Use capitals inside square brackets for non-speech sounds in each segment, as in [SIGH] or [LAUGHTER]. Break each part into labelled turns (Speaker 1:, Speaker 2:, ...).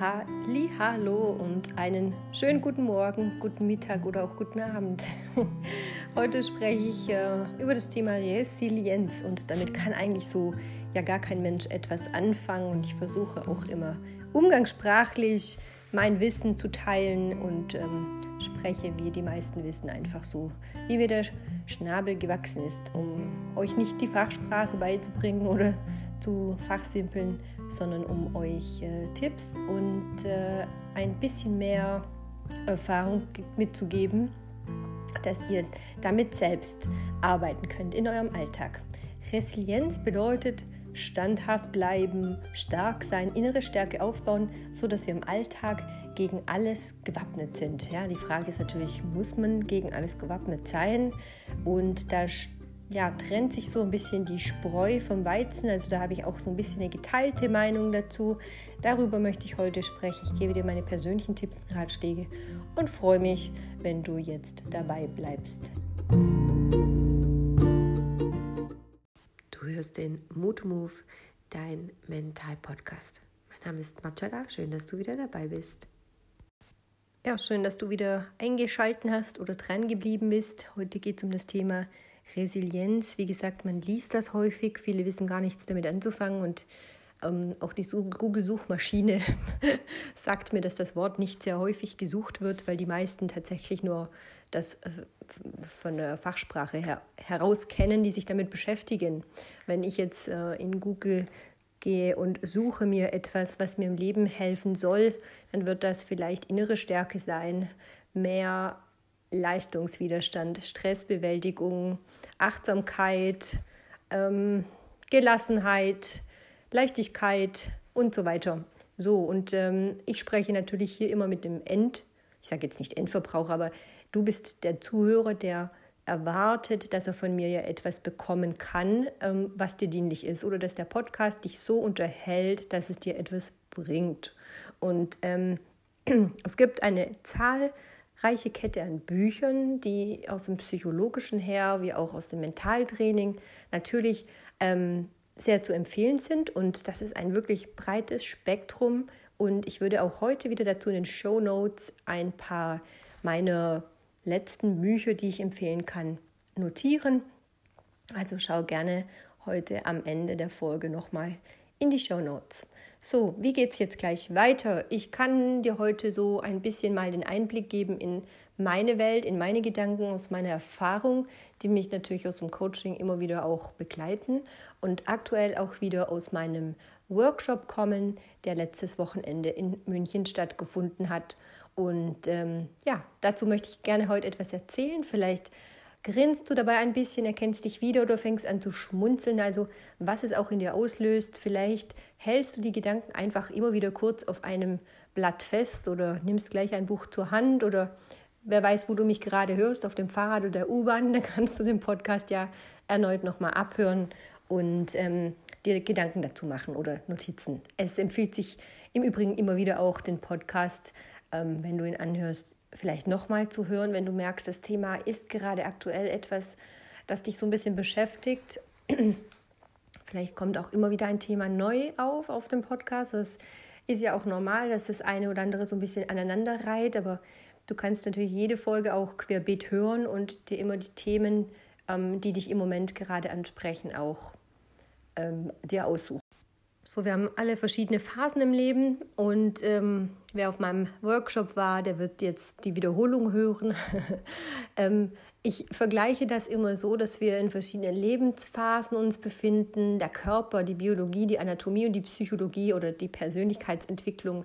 Speaker 1: Halli, hallo und einen schönen guten Morgen, guten Mittag oder auch guten Abend. [LAUGHS] Heute spreche ich äh, über das Thema Resilienz und damit kann eigentlich so ja gar kein Mensch etwas anfangen und ich versuche auch immer umgangssprachlich mein Wissen zu teilen und ähm, spreche, wie die meisten wissen, einfach so, wie mir der Schnabel gewachsen ist, um euch nicht die Fachsprache beizubringen oder zu fachsimpeln, sondern um euch äh, Tipps und äh, ein bisschen mehr Erfahrung mitzugeben, dass ihr damit selbst arbeiten könnt in eurem Alltag. Resilienz bedeutet standhaft bleiben, stark sein, innere Stärke aufbauen, so dass wir im Alltag gegen alles gewappnet sind. Ja, die Frage ist natürlich, muss man gegen alles gewappnet sein? Und da ja, trennt sich so ein bisschen die Spreu vom Weizen. Also da habe ich auch so ein bisschen eine geteilte Meinung dazu. Darüber möchte ich heute sprechen. Ich gebe dir meine persönlichen Tipps und Ratschläge und freue mich, wenn du jetzt dabei bleibst. Du hörst den Mood Move, dein Mental-Podcast. Mein Name ist Marcella, schön, dass du wieder dabei bist. Ja, schön, dass du wieder eingeschalten hast oder dran geblieben bist. Heute geht es um das Thema Resilienz, wie gesagt, man liest das häufig, viele wissen gar nichts damit anzufangen. Und ähm, auch die Google-Suchmaschine [LAUGHS] sagt mir, dass das Wort nicht sehr häufig gesucht wird, weil die meisten tatsächlich nur das äh, von der Fachsprache her, heraus kennen, die sich damit beschäftigen. Wenn ich jetzt äh, in Google gehe und suche mir etwas, was mir im Leben helfen soll, dann wird das vielleicht innere Stärke sein, mehr Leistungswiderstand, Stressbewältigung, Achtsamkeit, ähm, Gelassenheit, Leichtigkeit und so weiter. So, und ähm, ich spreche natürlich hier immer mit dem End, ich sage jetzt nicht Endverbraucher, aber du bist der Zuhörer, der erwartet, dass er von mir ja etwas bekommen kann, ähm, was dir dienlich ist, oder dass der Podcast dich so unterhält, dass es dir etwas bringt. Und ähm, [CLEARS THROAT] es gibt eine Zahl reiche Kette an Büchern, die aus dem Psychologischen her wie auch aus dem Mentaltraining natürlich ähm, sehr zu empfehlen sind. Und das ist ein wirklich breites Spektrum. Und ich würde auch heute wieder dazu in den Show Notes ein paar meiner letzten Bücher, die ich empfehlen kann, notieren. Also schau gerne heute am Ende der Folge nochmal in die Show Notes. So, wie geht es jetzt gleich weiter? Ich kann dir heute so ein bisschen mal den Einblick geben in meine Welt, in meine Gedanken, aus meiner Erfahrung, die mich natürlich aus dem Coaching immer wieder auch begleiten und aktuell auch wieder aus meinem Workshop kommen, der letztes Wochenende in München stattgefunden hat. Und ähm, ja, dazu möchte ich gerne heute etwas erzählen. Vielleicht Grinst du dabei ein bisschen, erkennst dich wieder oder fängst an zu schmunzeln? Also was es auch in dir auslöst. Vielleicht hältst du die Gedanken einfach immer wieder kurz auf einem Blatt fest oder nimmst gleich ein Buch zur Hand oder wer weiß, wo du mich gerade hörst, auf dem Fahrrad oder der U-Bahn, [LAUGHS] dann kannst du den Podcast ja erneut nochmal abhören und ähm, dir Gedanken dazu machen oder Notizen. Es empfiehlt sich im Übrigen immer wieder auch den Podcast, ähm, wenn du ihn anhörst, vielleicht nochmal zu hören, wenn du merkst, das Thema ist gerade aktuell etwas, das dich so ein bisschen beschäftigt. [CLEARS THROAT] Vielleicht kommt auch immer wieder ein Thema neu auf auf dem Podcast. Das ist ja auch normal, dass das eine oder andere so ein bisschen aneinander reiht, aber du kannst natürlich jede Folge auch querbeet hören und dir immer die Themen, ähm, die dich im Moment gerade ansprechen, auch ähm, dir aussuchen. So, wir haben alle verschiedene Phasen im Leben und ähm, wer auf meinem Workshop war, der wird jetzt die Wiederholung hören. [LAUGHS] ähm, ich vergleiche das immer so, dass wir in verschiedenen Lebensphasen uns befinden. Der Körper, die Biologie, die Anatomie und die Psychologie oder die Persönlichkeitsentwicklung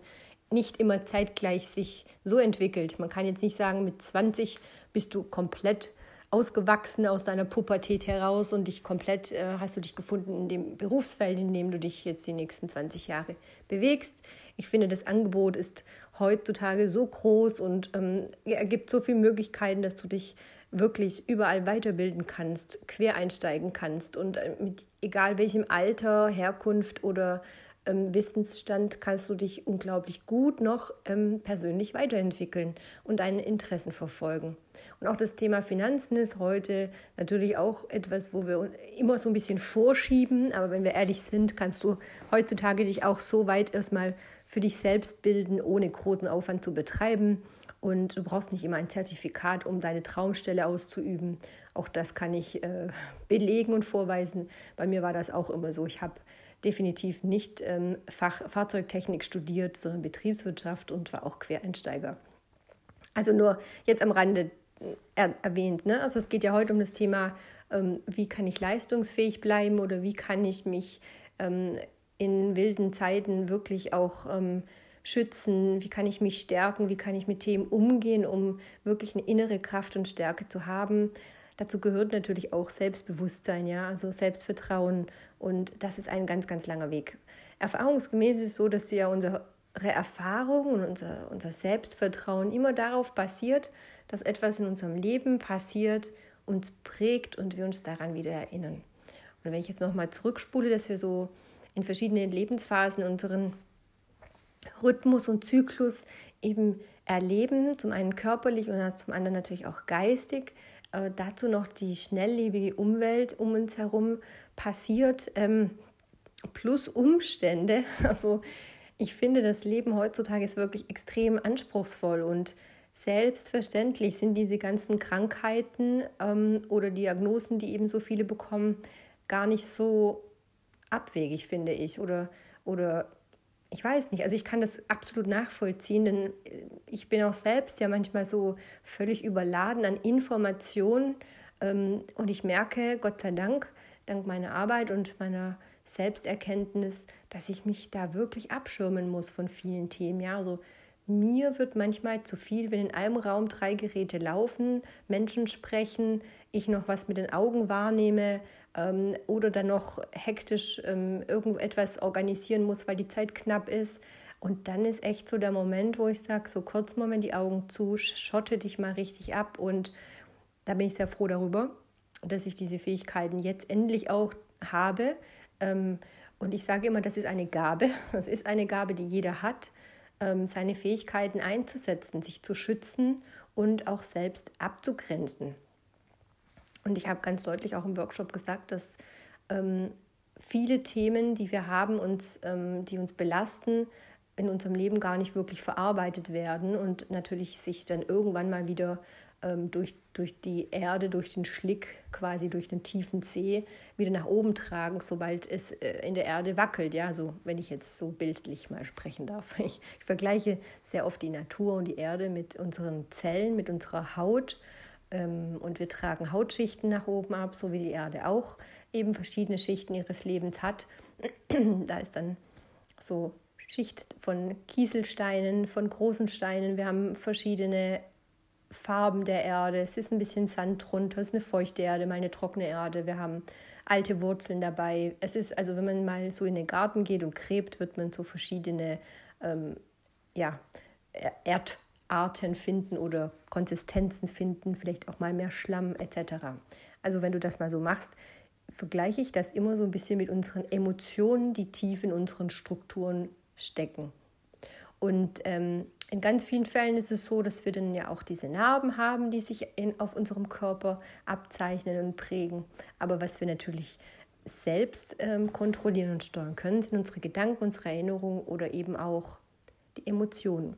Speaker 1: nicht immer zeitgleich sich so entwickelt. Man kann jetzt nicht sagen, mit 20 bist du komplett ausgewachsen aus deiner Pubertät heraus und dich komplett äh, hast du dich gefunden in dem Berufsfeld, in dem du dich jetzt die nächsten 20 Jahre bewegst. Ich finde, das Angebot ist heutzutage so groß und ähm, ergibt so viele Möglichkeiten, dass du dich wirklich überall weiterbilden kannst, quer einsteigen kannst und äh, mit egal welchem Alter, Herkunft oder ähm, Wissensstand kannst du dich unglaublich gut noch ähm, persönlich weiterentwickeln und deine Interessen verfolgen. Und auch das Thema Finanzen ist heute natürlich auch etwas, wo wir immer so ein bisschen vorschieben. Aber wenn wir ehrlich sind, kannst du heutzutage dich auch so weit erstmal für dich selbst bilden, ohne großen Aufwand zu betreiben. Und du brauchst nicht immer ein Zertifikat, um deine Traumstelle auszuüben. Auch das kann ich äh, [LAUGHS] belegen und vorweisen. Bei mir war das auch immer so. Ich habe definitiv nicht ähm, Fach, Fahrzeugtechnik studiert, sondern Betriebswirtschaft und war auch Quereinsteiger. Also nur jetzt am Rande äh, er, erwähnt. Ne? Also es geht ja heute um das Thema, ähm, wie kann ich leistungsfähig bleiben oder wie kann ich mich ähm, in wilden Zeiten wirklich auch ähm, schützen, wie kann ich mich stärken, wie kann ich mit Themen umgehen, um wirklich eine innere Kraft und Stärke zu haben. Dazu gehört natürlich auch Selbstbewusstsein, ja, also Selbstvertrauen und das ist ein ganz, ganz langer Weg. Erfahrungsgemäß ist es so, dass ja unsere Erfahrung und unser, unser Selbstvertrauen immer darauf basiert, dass etwas in unserem Leben passiert, uns prägt und wir uns daran wieder erinnern. Und wenn ich jetzt nochmal zurückspule, dass wir so in verschiedenen Lebensphasen unseren Rhythmus und Zyklus eben erleben, zum einen körperlich und zum anderen natürlich auch geistig. Äh, dazu noch die schnelllebige Umwelt um uns herum passiert, ähm, plus Umstände. [LAUGHS] Also ich finde, das Leben heutzutage ist wirklich extrem anspruchsvoll und selbstverständlich sind diese ganzen Krankheiten ähm, oder Diagnosen, die eben so viele bekommen, gar nicht so abwegig, finde ich, oder, oder ich weiß nicht, also ich kann das absolut nachvollziehen, denn äh, ich bin auch selbst ja manchmal so völlig überladen an Informationen ähm, und ich merke, Gott sei Dank, dank meiner Arbeit und meiner Selbsterkenntnis, dass ich mich da wirklich abschirmen muss von vielen Themen. Ja, also mir wird manchmal zu viel, wenn in einem Raum drei Geräte laufen, Menschen sprechen, ich noch was mit den Augen wahrnehme ähm, oder dann noch hektisch ähm, irgendetwas organisieren muss, weil die Zeit knapp ist. Und dann ist echt so der Moment, wo ich sage, so kurz Moment die Augen zu, schotte dich mal richtig ab. Und da bin ich sehr froh darüber, dass ich diese Fähigkeiten jetzt endlich auch habe. Ähm, und ich sage immer, das ist eine Gabe. [LAUGHS] Das ist eine Gabe, die jeder hat. Ähm, seine Fähigkeiten einzusetzen, sich zu schützen und auch selbst abzugrenzen. Und ich habe ganz deutlich auch im Workshop gesagt, dass ähm, viele Themen, die wir haben, uns, ähm, die uns belasten, in unserem Leben gar nicht wirklich verarbeitet werden und natürlich sich dann irgendwann mal wieder ähm, durch, durch die Erde, durch den Schlick, quasi durch den tiefen See wieder nach oben tragen, sobald es äh, in der Erde wackelt. Ja, so wenn ich jetzt so bildlich mal sprechen darf. Ich, [LAUGHS] ich vergleiche sehr oft die Natur und die Erde mit unseren Zellen, mit unserer Haut. Ähm, und wir tragen Hautschichten nach oben ab, so wie die Erde auch eben verschiedene Schichten ihres Lebens hat. [CLEARS THROAT] da ist dann so Schicht von Kieselsteinen, von großen Steinen. Wir haben verschiedene Farben der Erde. Es ist ein bisschen Sand drunter, es ist eine feuchte Erde, mal eine trockene Erde. Wir haben alte Wurzeln dabei. Es ist also, wenn man mal so in den Garten geht und gräbt, wird man so verschiedene ähm, ja, Erdarten finden oder Konsistenzen finden, vielleicht auch mal mehr Schlamm etc. Also wenn du das mal so machst, vergleiche ich das immer so ein bisschen mit unseren Emotionen, die tief in unseren Strukturen stecken. Und ähm, in ganz vielen Fällen ist es so, dass wir dann ja auch diese Narben haben, die sich in, auf unserem Körper abzeichnen und prägen. Aber was wir natürlich selbst ähm, kontrollieren und steuern können, sind unsere Gedanken, unsere Erinnerungen oder eben auch die Emotionen.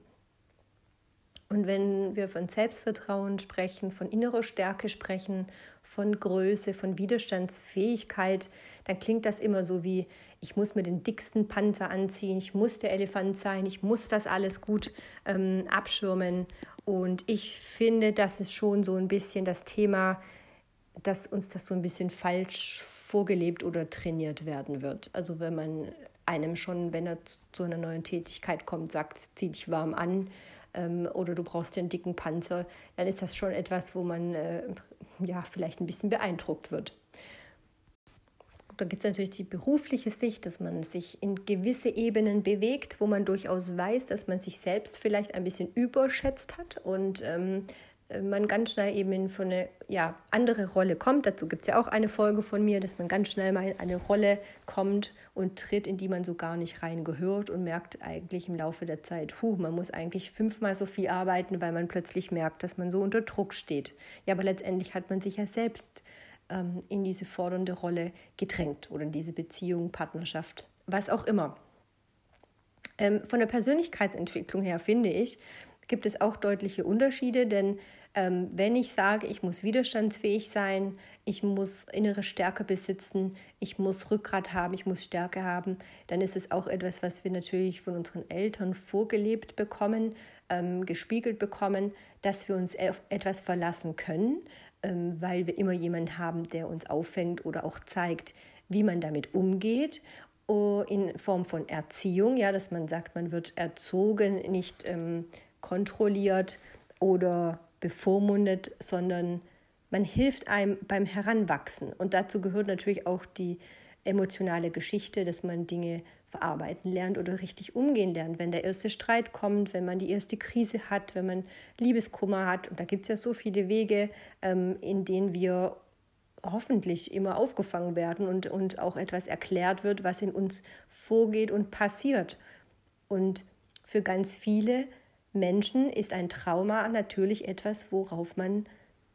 Speaker 1: Und wenn wir von Selbstvertrauen sprechen, von innerer Stärke sprechen, von Größe, von Widerstandsfähigkeit, dann klingt das immer so wie, ich muss mir den dicksten Panzer anziehen, ich muss der Elefant sein, ich muss das alles gut ähm, abschirmen. Und ich finde, das ist schon so ein bisschen das Thema, dass uns das so ein bisschen falsch vorgelebt oder trainiert werden wird. Also wenn man einem schon, wenn er zu einer neuen Tätigkeit kommt, sagt, zieh dich warm an ähm, oder du brauchst den dicken Panzer, dann ist das schon etwas, wo man äh, ja vielleicht ein bisschen beeindruckt wird. Da gibt es natürlich die berufliche Sicht, dass man sich in gewisse Ebenen bewegt, wo man durchaus weiß, dass man sich selbst vielleicht ein bisschen überschätzt hat und ähm, äh, man ganz schnell eben in so eine ja, andere Rolle kommt. Dazu gibt es ja auch eine Folge von mir, dass man ganz schnell mal in eine Rolle kommt und tritt, in die man so gar nicht reingehört und merkt eigentlich im Laufe der Zeit, hu, man muss eigentlich fünfmal so viel arbeiten, weil man plötzlich merkt, dass man so unter Druck steht. Ja, aber letztendlich hat man sich ja selbst ähm, in diese fordernde Rolle gedrängt oder in diese Beziehung, Partnerschaft, was auch immer. Ähm, von der Persönlichkeitsentwicklung her finde ich, gibt es auch deutliche Unterschiede, denn ähm, wenn ich sage, ich muss widerstandsfähig sein, ich muss innere Stärke besitzen, ich muss Rückgrat haben, ich muss Stärke haben, dann ist es auch etwas, was wir natürlich von unseren Eltern vorgelebt bekommen, ähm, gespiegelt bekommen, dass wir uns auf etwas verlassen können, ähm, weil wir immer jemanden haben, der uns auffängt oder auch zeigt, wie man damit umgeht oh, in Form von Erziehung, ja, dass man sagt, man wird erzogen, nicht ähm, kontrolliert oder bevormundet, sondern man hilft einem beim Heranwachsen. Und dazu gehört natürlich auch die emotionale Geschichte, dass man Dinge verarbeiten lernt oder richtig umgehen lernt. Wenn der erste Streit kommt, wenn man die erste Krise hat, wenn man Liebeskummer hat. Und da gibt es ja so viele Wege, ähm, in denen wir hoffentlich immer aufgefangen werden und, und auch etwas erklärt wird, was in uns vorgeht und passiert. Und für ganz viele Menschen ist ein Trauma natürlich etwas, worauf man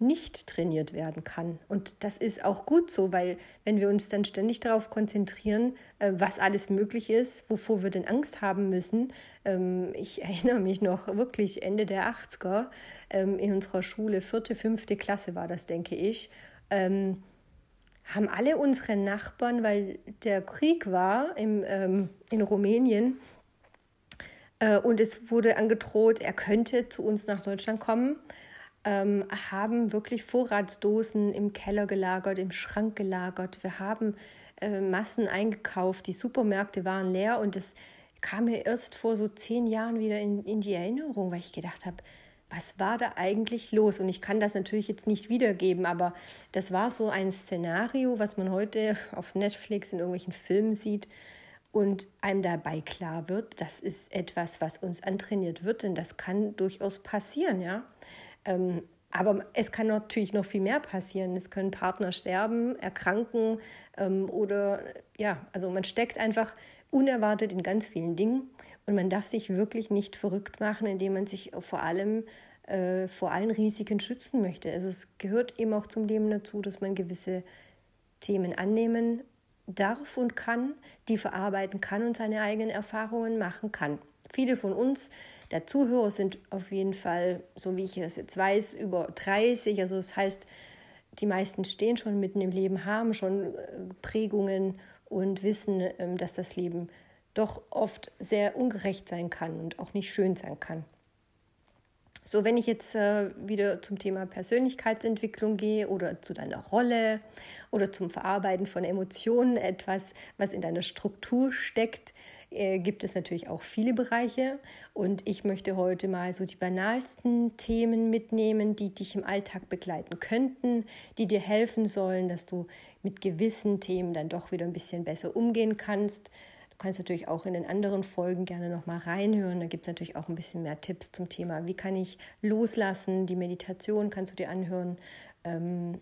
Speaker 1: nicht trainiert werden kann. Und das ist auch gut so, weil wenn wir uns dann ständig darauf konzentrieren, äh, was alles möglich ist, wovor wir denn Angst haben müssen. Ähm, ich [LAUGHS] erinnere mich noch wirklich Ende der 80er ähm, in unserer Schule, vierte, fünfte Klasse war das, denke ich, ähm, haben alle unsere Nachbarn, weil der Krieg war in Rumänien, und es wurde angedroht, er könnte zu uns nach Deutschland kommen. Ähm, haben wirklich Vorratsdosen im Keller gelagert, im Schrank gelagert. Wir haben äh, Massen eingekauft, die Supermärkte waren leer und das kam mir erst vor so zehn Jahren wieder in, in die Erinnerung, weil ich gedacht habe, was war da eigentlich los? Und ich kann das natürlich jetzt nicht wiedergeben, aber das war so ein Szenario, was man heute auf Netflix in irgendwelchen Filmen sieht, und einem dabei klar wird, das ist etwas, was uns antrainiert wird, denn das kann durchaus passieren, ja. Ähm, aber es kann natürlich noch viel mehr passieren. Es können Partner sterben, erkranken ähm, oder ja, also man steckt einfach unerwartet in ganz vielen Dingen und man darf sich wirklich nicht verrückt machen, indem man sich vor allem äh, vor allen Risiken schützen möchte. Also es gehört eben auch zum Leben dazu, dass man gewisse Themen annehmen darf und kann, die verarbeiten kann und seine eigenen Erfahrungen machen kann. Viele von uns, der Zuhörer, sind auf jeden Fall, so wie ich es jetzt weiß, über 30. Also das heißt, die meisten stehen schon mitten im Leben, haben schon äh, Prägungen und wissen, ähm, dass das Leben doch oft sehr ungerecht sein kann und auch nicht schön sein kann. So, wenn ich jetzt äh, wieder zum Thema Persönlichkeitsentwicklung gehe oder zu deiner Rolle oder zum Verarbeiten von Emotionen, etwas, was in deiner Struktur steckt, äh, gibt es natürlich auch viele Bereiche. Und ich möchte heute mal so die banalsten Themen mitnehmen, die dich im Alltag begleiten könnten, die dir helfen sollen, dass du mit gewissen Themen dann doch wieder ein bisschen besser umgehen kannst kannst natürlich auch in den anderen Folgen gerne nochmal reinhören. Da gibt es natürlich auch ein bisschen mehr Tipps zum Thema, wie kann ich loslassen. Die Meditation kannst du dir anhören. Ähm,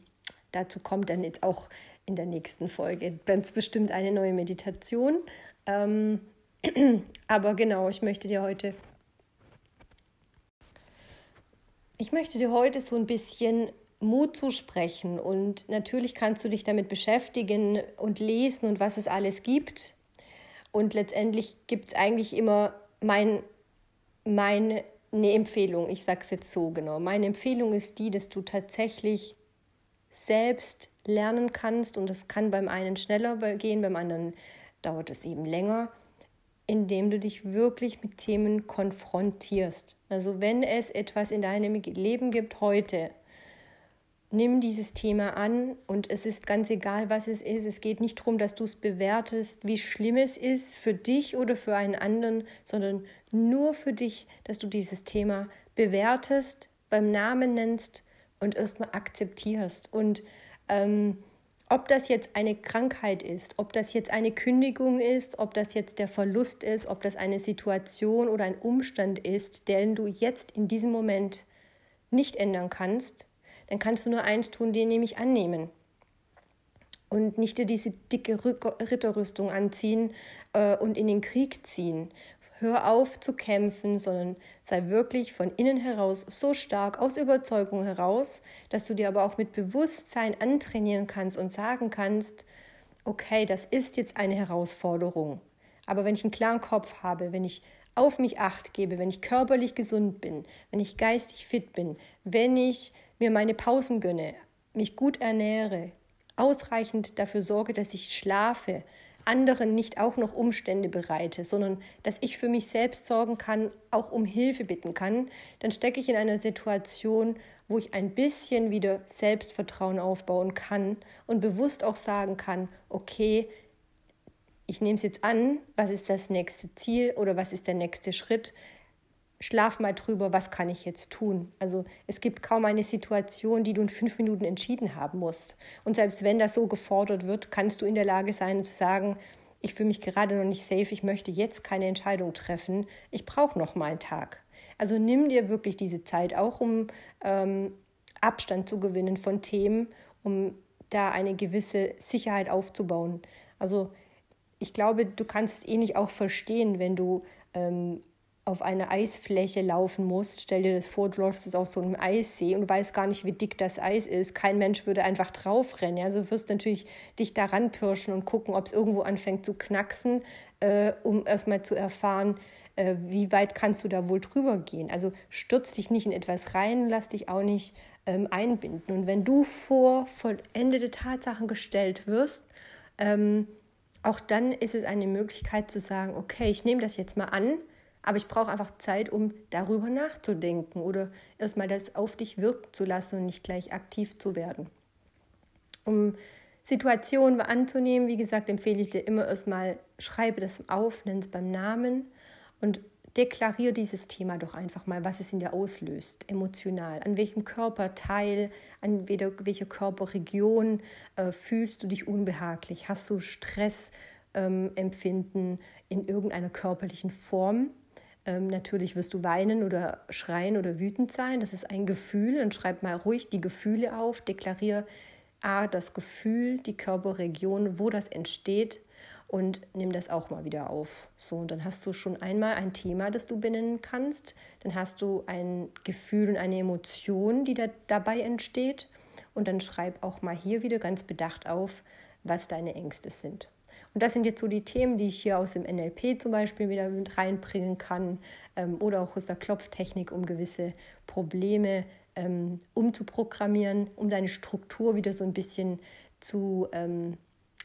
Speaker 1: dazu kommt dann jetzt auch in der nächsten Folge ganz bestimmt eine neue Meditation. Ähm, [CLEARS THROAT] aber genau, ich möchte dir heute ich möchte dir heute so ein bisschen Mut zusprechen und natürlich kannst du dich damit beschäftigen und lesen und was es alles gibt. Und letztendlich gibt es eigentlich immer mein, meine eine Empfehlung. Ich sage es jetzt so genau. Meine Empfehlung ist die, dass du tatsächlich selbst lernen kannst und das kann beim einen schneller gehen, beim anderen dauert es eben länger, indem du dich wirklich mit Themen konfrontierst. Also wenn es etwas in deinem Leben gibt heute, nimm dieses Thema an und es ist ganz egal, was es ist. Es geht nicht darum, dass du es bewertest, wie schlimm es ist für dich oder für einen anderen, sondern nur für dich, dass du dieses Thema bewertest, beim Namen nennst und erstmal akzeptierst. Und ähm, ob das jetzt eine Krankheit ist, ob das jetzt eine Kündigung ist, ob das jetzt der Verlust ist, ob das eine Situation oder ein Umstand ist, den du jetzt in diesem Moment nicht ändern kannst, dann kannst du nur eins tun, den nämlich annehmen. Und nicht dir diese dicke Ritterrüstung anziehen äh, und in den Krieg ziehen. Hör auf zu kämpfen, sondern sei wirklich von innen heraus so stark, aus Überzeugung heraus, dass du dir aber auch mit Bewusstsein antrainieren kannst und sagen kannst, okay, das ist jetzt eine Herausforderung. Aber wenn ich einen klaren Kopf habe, wenn ich auf mich acht gebe, wenn ich körperlich gesund bin, wenn ich geistig fit bin, wenn ich mir meine Pausen gönne, mich gut ernähre, ausreichend dafür sorge, dass ich schlafe, anderen nicht auch noch Umstände bereite, sondern dass ich für mich selbst sorgen kann, auch um Hilfe bitten kann, dann stecke ich in einer Situation, wo ich ein bisschen wieder Selbstvertrauen aufbauen kann und bewusst auch sagen kann, okay, ich nehme es jetzt an, was ist das nächste Ziel oder was ist der nächste Schritt? Schlaf mal drüber, was kann ich jetzt tun? Also es gibt kaum eine Situation, die du in fünf Minuten entschieden haben musst. Und selbst wenn das so gefordert wird, kannst du in der Lage sein zu sagen, ich fühle mich gerade noch nicht safe, ich möchte jetzt keine Entscheidung treffen, ich brauche noch mal einen Tag. Also nimm dir wirklich diese Zeit, auch um ähm, Abstand zu gewinnen von Themen, um da eine gewisse Sicherheit aufzubauen. Also ich glaube, du kannst es ähnlich auch verstehen, wenn du ähm, auf eine Eisfläche laufen musst. Stell dir das vor, du läufst jetzt auf so einem Eissee und weißt gar nicht, wie dick das Eis ist. Kein Mensch würde einfach drauf rennen. Also du wirst natürlich dich daran pirschen und gucken, ob es irgendwo anfängt zu knacksen, äh, um erstmal zu erfahren, äh, wie weit kannst du da wohl drüber gehen. Also stürz dich nicht in etwas rein, lass dich auch nicht ähm, einbinden. Und wenn du vor vollendete Tatsachen gestellt wirst, ähm, auch dann ist es eine Möglichkeit zu sagen, okay, ich nehme das jetzt mal an, aber ich brauche einfach Zeit, um darüber nachzudenken oder erstmal das auf dich wirken zu lassen und nicht gleich aktiv zu werden. Um Situationen anzunehmen, wie gesagt, empfehle ich dir immer erstmal, schreibe das auf, nenn es beim Namen und deklariere dieses Thema doch einfach mal, was es in dir auslöst, emotional. An welchem Körperteil, an welcher Körperregion äh, fühlst du dich unbehaglich? Hast du Stressempfinden ähm, in irgendeiner körperlichen Form? Ähm, natürlich wirst du weinen oder schreien oder wütend sein. Das ist ein Gefühl und schreib mal ruhig die Gefühle auf. Deklariere A, das Gefühl, die Körperregion, wo das entsteht und nimm das auch mal wieder auf. So, und dann hast du schon einmal ein Thema, das du benennen kannst. Dann hast du ein Gefühl und eine Emotion, die da dabei entsteht. Und dann schreib auch mal hier wieder ganz bedacht auf, was deine Ängste sind. Und das sind jetzt so die Themen, die ich hier aus dem NLP zum Beispiel wieder mit reinbringen kann ähm, oder auch aus der Klopftechnik, um gewisse Probleme ähm, umzuprogrammieren, um deine Struktur wieder so ein bisschen zu ähm,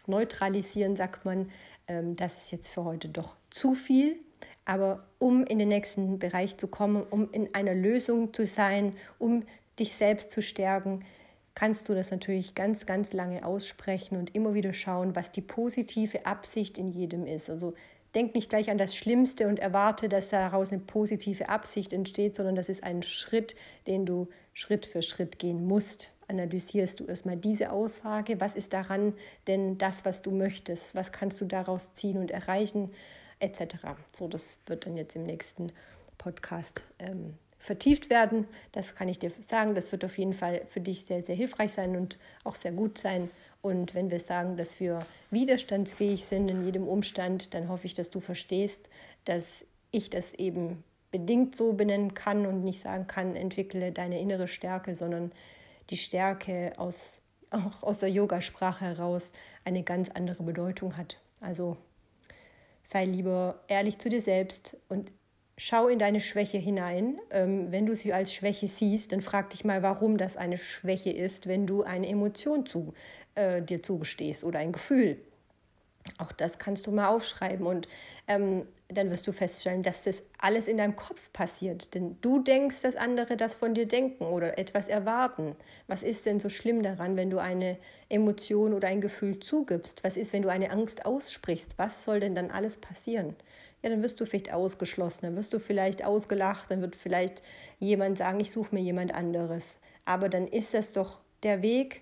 Speaker 1: neutralisieren, sagt man, ähm, das ist jetzt für heute doch zu viel. Aber um in den nächsten Bereich zu kommen, um in einer Lösung zu sein, um dich selbst zu stärken, kannst du das natürlich ganz, ganz lange aussprechen und immer wieder schauen, was die positive Absicht in jedem ist. Also denk nicht gleich an das Schlimmste und erwarte, dass daraus eine positive Absicht entsteht, sondern das ist ein Schritt, den du Schritt für Schritt gehen musst analysierst du erstmal diese Aussage, was ist daran denn das, was du möchtest, was kannst du daraus ziehen und erreichen, etc. So, das wird dann jetzt im nächsten Podcast ähm, vertieft werden. Das kann ich dir sagen. Das wird auf jeden Fall für dich sehr, sehr hilfreich sein und auch sehr gut sein. Und wenn wir sagen, dass wir widerstandsfähig sind in jedem Umstand, dann hoffe ich, dass du verstehst, dass ich das eben bedingt so benennen kann und nicht sagen kann, entwickle deine innere Stärke, sondern die Stärke aus, auch aus der Yogasprache heraus eine ganz andere Bedeutung hat. Also sei lieber ehrlich zu dir selbst und schau in deine Schwäche hinein. Ähm, wenn du sie als Schwäche siehst, dann frag dich mal, warum das eine Schwäche ist, wenn du eine Emotion zu, äh, dir zugestehst oder ein Gefühl. Auch das kannst du mal aufschreiben und ähm, dann wirst du feststellen, dass das alles in deinem Kopf passiert. Denn du denkst, dass andere das von dir denken oder etwas erwarten. Was ist denn so schlimm daran, wenn du eine Emotion oder ein Gefühl zugibst? Was ist, wenn du eine Angst aussprichst? Was soll denn dann alles passieren? Ja, dann wirst du vielleicht ausgeschlossen, dann wirst du vielleicht ausgelacht, dann wird vielleicht jemand sagen, ich suche mir jemand anderes. Aber dann ist das doch der Weg,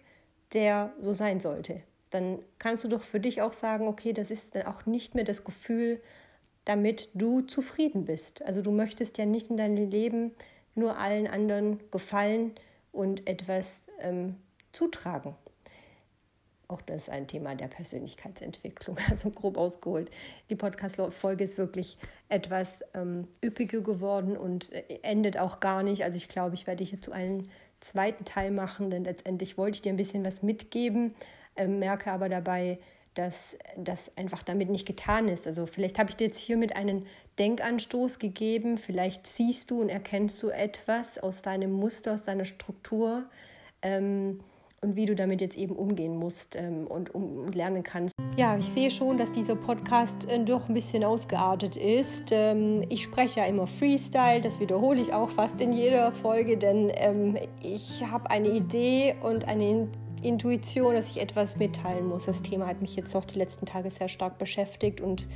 Speaker 1: der so sein sollte dann kannst du doch für dich auch sagen, okay, das ist dann auch nicht mehr das Gefühl, damit du zufrieden bist. Also du möchtest ja nicht in deinem Leben nur allen anderen gefallen und etwas ähm, zutragen. Auch das ist ein Thema der Persönlichkeitsentwicklung, [LAUGHS] also grob ausgeholt. Die Podcast-Folge ist wirklich etwas ähm, üppiger geworden und äh, endet auch gar nicht. Also ich glaube, ich werde hier zu einem zweiten Teil machen, denn letztendlich wollte ich dir ein bisschen was mitgeben, äh, merke aber dabei, dass das einfach damit nicht getan ist. Also vielleicht habe ich dir jetzt hiermit einen Denkanstoß gegeben, vielleicht siehst du und erkennst du etwas aus deinem Muster, aus deiner Struktur. Ähm, und wie du damit jetzt eben umgehen musst ähm, und um, lernen kannst. Ja, ich sehe schon, dass dieser Podcast äh, doch ein bisschen ausgeartet ist. Ähm, ich spreche ja immer Freestyle, das wiederhole ich auch fast in jeder Folge, denn ähm, ich habe eine Idee und eine Intuition, dass ich etwas mitteilen muss. Das Thema hat mich jetzt auch die letzten Tage sehr stark beschäftigt und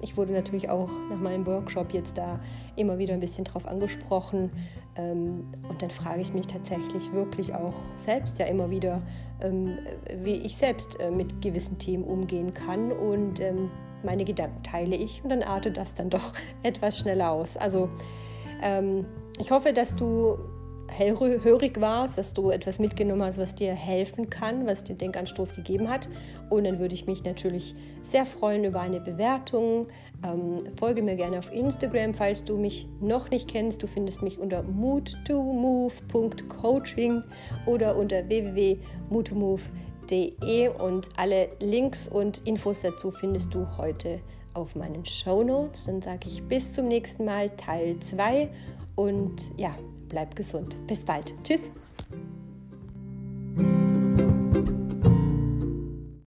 Speaker 1: ich wurde natürlich auch nach meinem Workshop jetzt da immer wieder ein bisschen drauf angesprochen. Ähm, und dann frage ich mich tatsächlich wirklich auch selbst ja immer wieder, ähm, wie ich selbst äh, mit gewissen Themen umgehen kann und ähm, meine Gedanken teile ich und dann artet das dann doch [LAUGHS] etwas schneller aus. Also ich hoffe, dass du hellhörig warst, dass du etwas mitgenommen hast, was dir helfen kann, was dir Denkanstoß gegeben hat. Und dann würde ich mich natürlich sehr freuen über eine Bewertung. Ähm, folge mir gerne auf Instagram, falls du mich noch nicht kennst. Du findest mich unter mood2move.coaching oder unter www.moodtomove.de und alle Links und Infos dazu findest du heute auf meinen Show Notes. Dann sage ich bis zum nächsten Mal, Teil 2 und ja, bleib gesund. Bis bald. Tschüss.